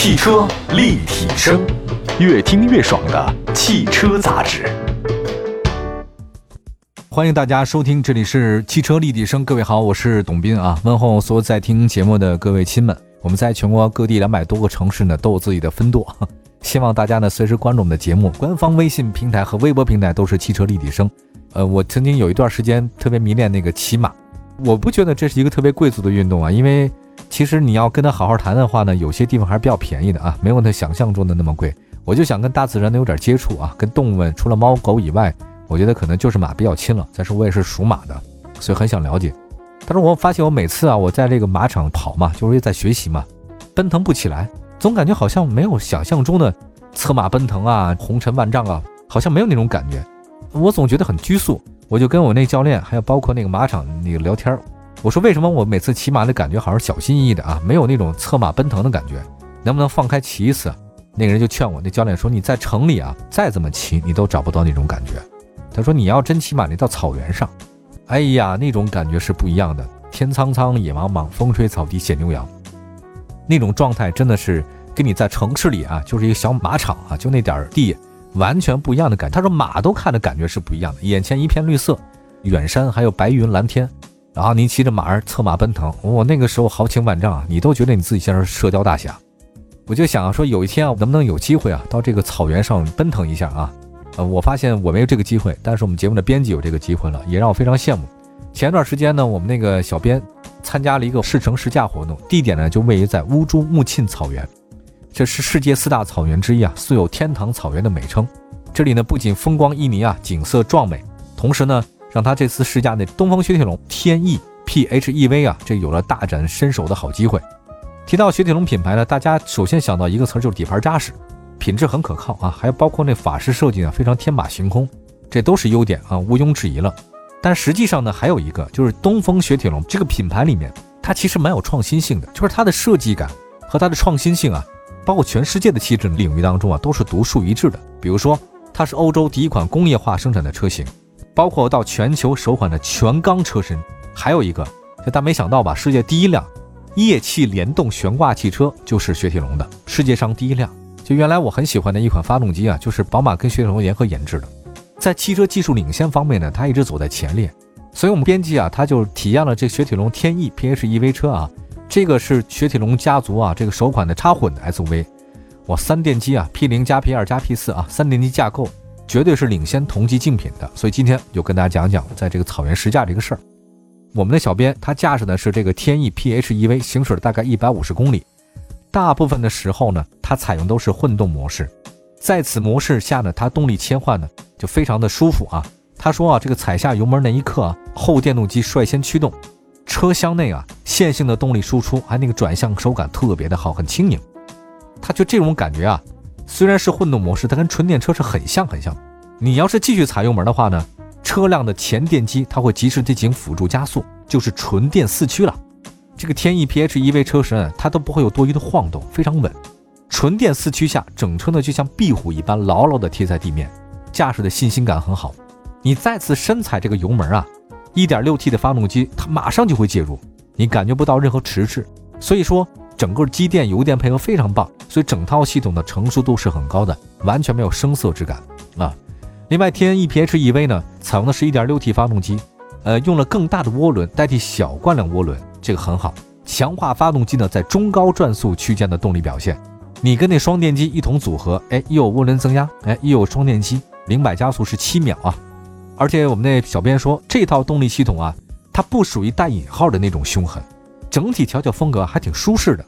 汽车立体声，越听越爽的汽车杂志。欢迎大家收听，这里是汽车立体声。各位好，我是董斌啊，问候所有在听节目的各位亲们。我们在全国各地两百多个城市呢，都有自己的分舵。希望大家呢随时关注我们的节目，官方微信平台和微博平台都是汽车立体声。呃，我曾经有一段时间特别迷恋那个骑马，我不觉得这是一个特别贵族的运动啊，因为其实你要跟他好好谈的话呢，有些地方还是比较便宜的啊，没有他想象中的那么贵。我就想跟大自然能有点接触啊，跟动物们除了猫狗以外，我觉得可能就是马比较亲了。再说我也是属马的，所以很想了解。但是我发现我每次啊，我在这个马场跑嘛，就是在学习嘛，奔腾不起来，总感觉好像没有想象中的策马奔腾啊，红尘万丈啊，好像没有那种感觉。我总觉得很拘束，我就跟我那教练，还有包括那个马场那个聊天我说为什么我每次骑马的感觉好像小心翼翼的啊，没有那种策马奔腾的感觉，能不能放开骑一次？那个人就劝我，那教练说你在城里啊，再怎么骑你都找不到那种感觉。他说你要真骑马，你到草原上，哎呀，那种感觉是不一样的，天苍苍，野茫茫，风吹草低见牛羊，那种状态真的是跟你在城市里啊，就是一个小马场啊，就那点地。完全不一样的感觉。他说马都看的感觉是不一样的，眼前一片绿色，远山还有白云蓝天，然后你骑着马儿策马奔腾，我那个时候豪情万丈啊，你都觉得你自己像是射雕大侠。我就想说有一天啊，能不能有机会啊，到这个草原上奔腾一下啊？呃，我发现我没有这个机会，但是我们节目的编辑有这个机会了，也让我非常羡慕。前段时间呢，我们那个小编参加了一个试乘试驾活动，地点呢就位于在乌珠穆沁草原。这是世界四大草原之一啊，素有“天堂草原”的美称。这里呢不仅风光旖旎啊，景色壮美，同时呢，让他这次试驾那东风雪铁龙天翼 PHEV 啊，这有了大展身手的好机会。提到雪铁龙品牌呢，大家首先想到一个词就是底盘扎实，品质很可靠啊，还包括那法式设计呢，非常天马行空，这都是优点啊，毋庸置疑了。但实际上呢，还有一个就是东风雪铁龙这个品牌里面，它其实蛮有创新性的，就是它的设计感和它的创新性啊。包括全世界的汽车领域当中啊，都是独树一帜的。比如说，它是欧洲第一款工业化生产的车型，包括到全球首款的全钢车身。还有一个，大没想到吧？世界第一辆液气联动悬挂汽车就是雪铁龙的，世界上第一辆。就原来我很喜欢的一款发动机啊，就是宝马跟雪铁龙联合研制的。在汽车技术领先方面呢，它一直走在前列。所以我们编辑啊，他就体验了这雪铁龙天翼 PHEV 车啊。这个是雪铁龙家族啊，这个首款的插混的 SUV，哇，三电机啊，P 零加 P 二加 P 四啊，三电机架构绝对是领先同级竞品的。所以今天就跟大家讲讲，在这个草原试驾这个事儿。我们的小编他驾驶的是这个天翼 PHEV，行驶了大概一百五十公里，大部分的时候呢，它采用都是混动模式，在此模式下呢，它动力切换呢就非常的舒服啊。他说啊，这个踩下油门那一刻啊，后电动机率先驱动。车厢内啊，线性的动力输出，还那个转向手感特别的好，很轻盈。他就这种感觉啊，虽然是混动模式，它跟纯电车是很像很像。你要是继续踩油门的话呢，车辆的前电机它会及时进行辅助加速，就是纯电四驱了。这个天翼 PHEV 车身它都不会有多余的晃动，非常稳。纯电四驱下，整车呢就像壁虎一般牢牢地贴在地面，驾驶的信心感很好。你再次深踩这个油门啊。1.6T 的发动机，它马上就会介入，你感觉不到任何迟滞。所以说，整个机电油电配合非常棒，所以整套系统的成熟度是很高的，完全没有生涩之感啊。另外，天翼 PHEV 呢，采用的是一点六 T 发动机，呃，用了更大的涡轮代替小惯量涡轮，这个很好，强化发动机呢在中高转速区间的动力表现。你跟那双电机一同组合，哎，又有涡轮增压，哎，又有双电机，零百加速是七秒啊。而且我们那小编说，这套动力系统啊，它不属于带引号的那种凶狠，整体调教风格还挺舒适的。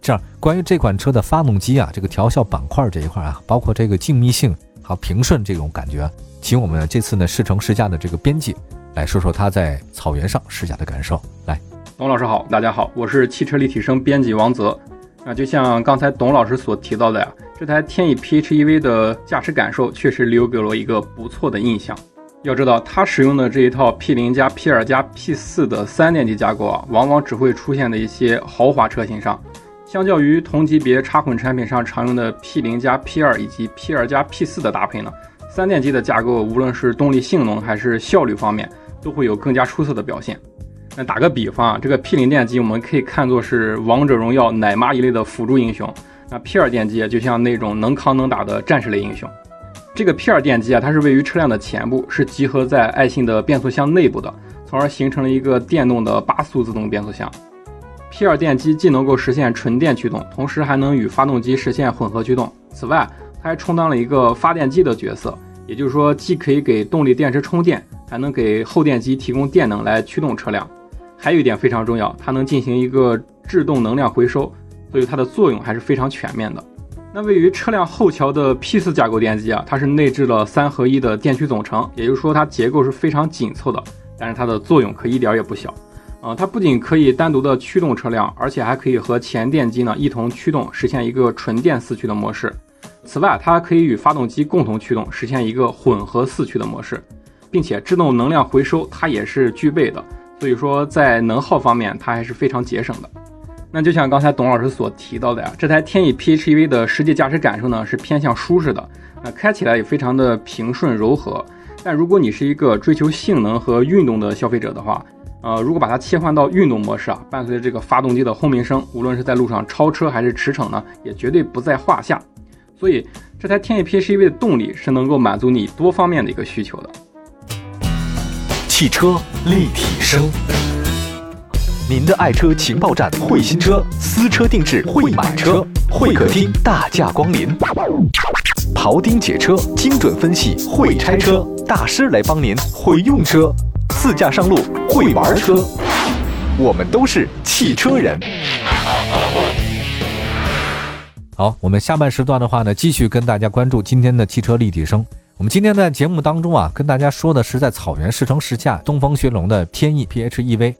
这样，关于这款车的发动机啊，这个调校板块这一块啊，包括这个静谧性和平顺这种感觉，请我们这次呢试乘试驾的这个编辑来说说他在草原上试驾的感受。来，董老师好，大家好，我是汽车立体声编辑王泽。啊，就像刚才董老师所提到的呀，这台天翼 PHEV 的驾驶感受确实留给了我一个不错的印象。要知道，它使用的这一套 P 零加 P 二加 P 四的三电机架构啊，往往只会出现在一些豪华车型上。相较于同级别插混产品上常用的 P 零加 P 二以及 P 二加 P 四的搭配呢，三电机的架构无论是动力性能还是效率方面，都会有更加出色的表现。那打个比方啊，这个 P 零电机我们可以看作是王者荣耀奶妈一类的辅助英雄。那 P2 电机就像那种能扛能打的战士类英雄。这个 P2 电机啊，它是位于车辆的前部，是集合在爱信的变速箱内部的，从而形成了一个电动的八速自动变速箱。P2 电机既能够实现纯电驱动，同时还能与发动机实现混合驱动。此外，它还充当了一个发电机的角色，也就是说，既可以给动力电池充电，还能给后电机提供电能来驱动车辆。还有一点非常重要，它能进行一个制动能量回收，所以它的作用还是非常全面的。那位于车辆后桥的 P4 架构电机啊，它是内置了三合一的电驱总成，也就是说它结构是非常紧凑的，但是它的作用可一点也不小。呃，它不仅可以单独的驱动车辆，而且还可以和前电机呢一同驱动，实现一个纯电四驱的模式。此外，它还可以与发动机共同驱动，实现一个混合四驱的模式，并且制动能量回收它也是具备的。所以说，在能耗方面，它还是非常节省的。那就像刚才董老师所提到的呀，这台天翼 PHEV 的实际驾驶感受呢是偏向舒适的，那开起来也非常的平顺柔和。但如果你是一个追求性能和运动的消费者的话，呃，如果把它切换到运动模式啊，伴随着这个发动机的轰鸣声，无论是在路上超车还是驰骋呢，也绝对不在话下。所以这台天翼 PHEV 的动力是能够满足你多方面的一个需求的。汽车立体声，您的爱车情报站，会新车，私车定制，会买车，会客厅大驾光临，庖丁解车，精准分析，会拆车大师来帮您，会用车。自驾上路会玩车，我们都是汽车人。好，我们下半时段的话呢，继续跟大家关注今天的汽车立体声。我们今天在节目当中啊，跟大家说的是在草原试乘试驾东风雪龙的天翼 PHEV。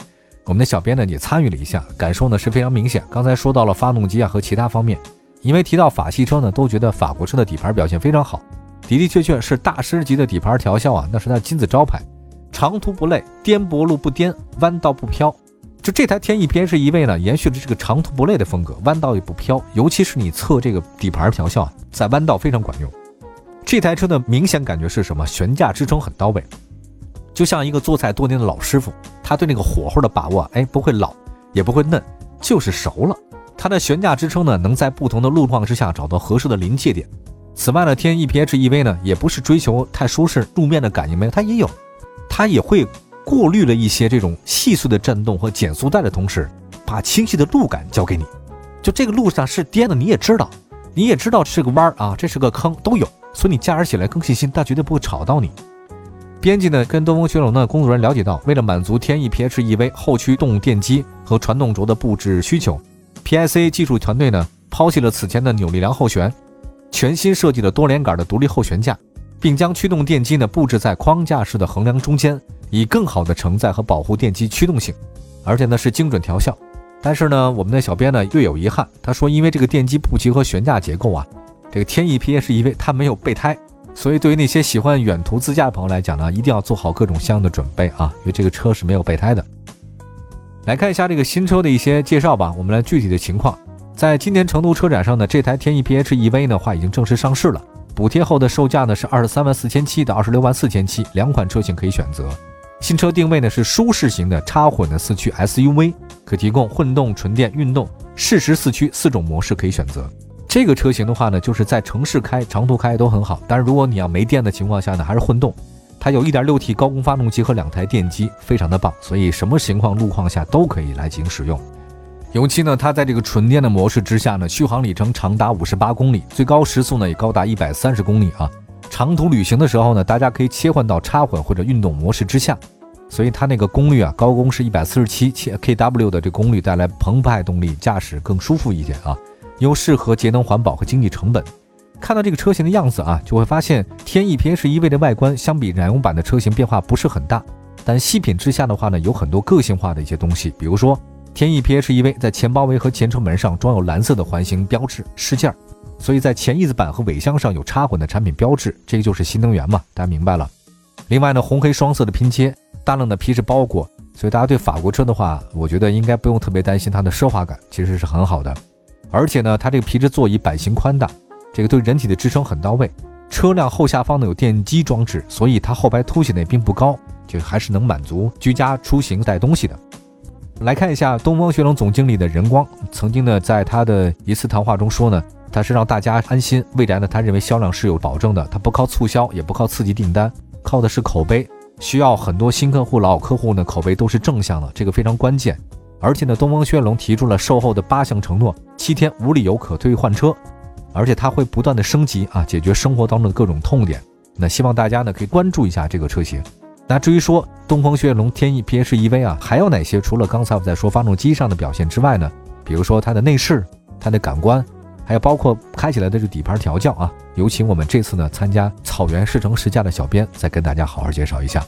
我们的小编呢也参与了一下，感受呢是非常明显。刚才说到了发动机啊和其他方面，因为提到法系车呢，都觉得法国车的底盘表现非常好，的的确确是大师级的底盘调校啊，那是它金字招牌。长途不累，颠簸路不颠，弯道不飘。就这台天翼 PHEV 呢，延续了这个长途不累的风格，弯道也不飘。尤其是你测这个底盘调校啊，在弯道非常管用。这台车的明显感觉是什么？悬架支撑很到位，就像一个做菜多年的老师傅，他对那个火候的把握，哎，不会老，也不会嫩，就是熟了。它的悬架支撑呢，能在不同的路况之下找到合适的临界点。此外呢，天翼 PHEV 呢，也不是追求太舒适，路面的感应没有，它也有。它也会过滤了一些这种细碎的震动和减速带的同时，把清晰的路感交给你。就这个路上是颠的，你也知道，你也知道是个弯儿啊，这是个坑，都有，所以你驾驶起来更细心，但绝对不会吵到你。编辑呢跟东风雪铁龙的工作人员了解到，为了满足天翼 PHEV 后驱动电机和传动轴的布置需求，PIC 技术团队呢抛弃了此前的扭力梁后悬，全新设计了多连杆的独立后悬架。并将驱动电机呢布置在框架式的横梁中间，以更好的承载和保护电机驱动性，而且呢是精准调校。但是呢，我们的小编呢略有遗憾，他说因为这个电机布局和悬架结构啊，这个天翼 PHEV 它没有备胎，所以对于那些喜欢远途自驾的朋友来讲呢，一定要做好各种相应的准备啊，因为这个车是没有备胎的。来看一下这个新车的一些介绍吧，我们来具体的情况，在今年成都车展上呢，这台天翼 PHEV 的话已经正式上市了。补贴后的售价呢是二十三万四千七到二十六万四千七，两款车型可以选择。新车定位呢是舒适型的插混的四驱 SUV，可提供混动、纯电、运动、适时四驱四种模式可以选择。这个车型的话呢，就是在城市开、长途开都很好。但是如果你要没电的情况下呢，还是混动。它有一点六 T 高功发动机和两台电机，非常的棒，所以什么情况路况下都可以来进行使用。尤其呢，它在这个纯电的模式之下呢，续航里程长达五十八公里，最高时速呢也高达一百三十公里啊。长途旅行的时候呢，大家可以切换到插混或者运动模式之下，所以它那个功率啊，高功是一百四十七 kW 的这功率带来澎湃动力，驾驶更舒服一点啊，又适合节能环保和经济成本。看到这个车型的样子啊，就会发现天翼 PHEV 的外观相比燃油版的车型变化不是很大，但细品之下的话呢，有很多个性化的一些东西，比如说。天翼 PHEV 在前包围和前车门上装有蓝色的环形标志饰件，所以在前翼子板和尾箱上有插混的产品标志，这个就是新能源嘛，大家明白了。另外呢，红黑双色的拼接，大量的皮质包裹，所以大家对法国车的话，我觉得应该不用特别担心它的奢华感，其实是很好的。而且呢，它这个皮质座椅版型宽大，这个对人体的支撑很到位。车辆后下方呢有电机装置，所以它后排凸起呢也并不高，就还是能满足居家出行带东西的。来看一下东风雪龙总经理的任光，曾经呢在他的一次谈话中说呢，他是让大家安心。未来呢，他认为销量是有保证的，他不靠促销，也不靠刺激订单，靠的是口碑。需要很多新客户、老客户呢，口碑都是正向的，这个非常关键。而且呢，东风雪龙提出了售后的八项承诺，七天无理由可退换车，而且它会不断的升级啊，解决生活当中的各种痛点。那希望大家呢可以关注一下这个车型。那至于说东风雪龙天翼 PHEV 啊，还有哪些除了刚才我在说发动机上的表现之外呢？比如说它的内饰、它的感官，还有包括开起来的这底盘调教啊。有请我们这次呢参加草原试乘试驾的小编再跟大家好好介绍一下。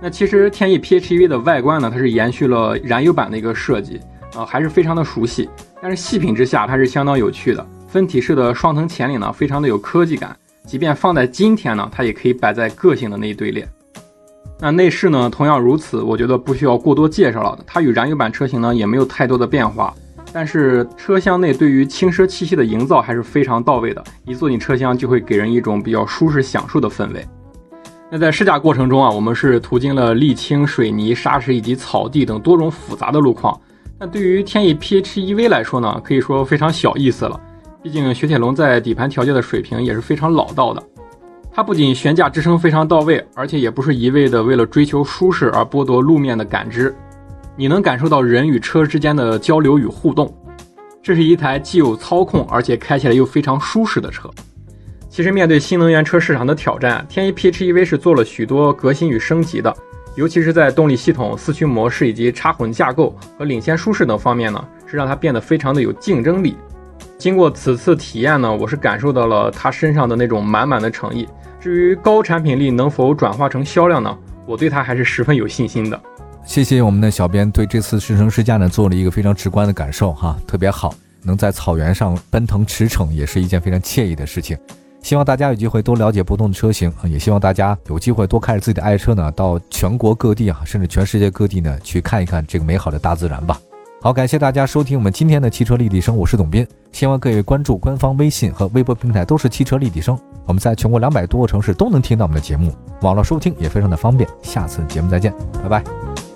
那其实天翼 PHEV 的外观呢，它是延续了燃油版的一个设计，啊，还是非常的熟悉。但是细品之下，它是相当有趣的。分体式的双层前脸呢，非常的有科技感。即便放在今天呢，它也可以摆在个性的那一队列。那内饰呢，同样如此，我觉得不需要过多介绍了。它与燃油版车型呢，也没有太多的变化。但是车厢内对于轻奢气息的营造还是非常到位的，一坐进车厢就会给人一种比较舒适享受的氛围。那在试驾过程中啊，我们是途经了沥青、水泥、沙石以及草地等多种复杂的路况。那对于天翼 PHEV 来说呢，可以说非常小意思了。毕竟雪铁龙在底盘调教的水平也是非常老道的。它不仅悬架支撑非常到位，而且也不是一味的为了追求舒适而剥夺路面的感知。你能感受到人与车之间的交流与互动，这是一台既有操控，而且开起来又非常舒适的车。其实面对新能源车市场的挑战，天翼 PHEV 是做了许多革新与升级的，尤其是在动力系统、四驱模式以及插混架构和领先舒适等方面呢，是让它变得非常的有竞争力。经过此次体验呢，我是感受到了它身上的那种满满的诚意。至于高产品力能否转化成销量呢？我对它还是十分有信心的。谢谢我们的小编对这次试乘试驾呢做了一个非常直观的感受哈，特别好，能在草原上奔腾驰骋也是一件非常惬意的事情。希望大家有机会多了解不同的车型啊，也希望大家有机会多开着自己的爱车呢，到全国各地啊，甚至全世界各地呢去看一看这个美好的大自然吧。好，感谢大家收听我们今天的汽车立体声，我是董斌，希望各位关注官方微信和微博平台都是汽车立体声，我们在全国两百多个城市都能听到我们的节目，网络收听也非常的方便。下次节目再见，拜拜。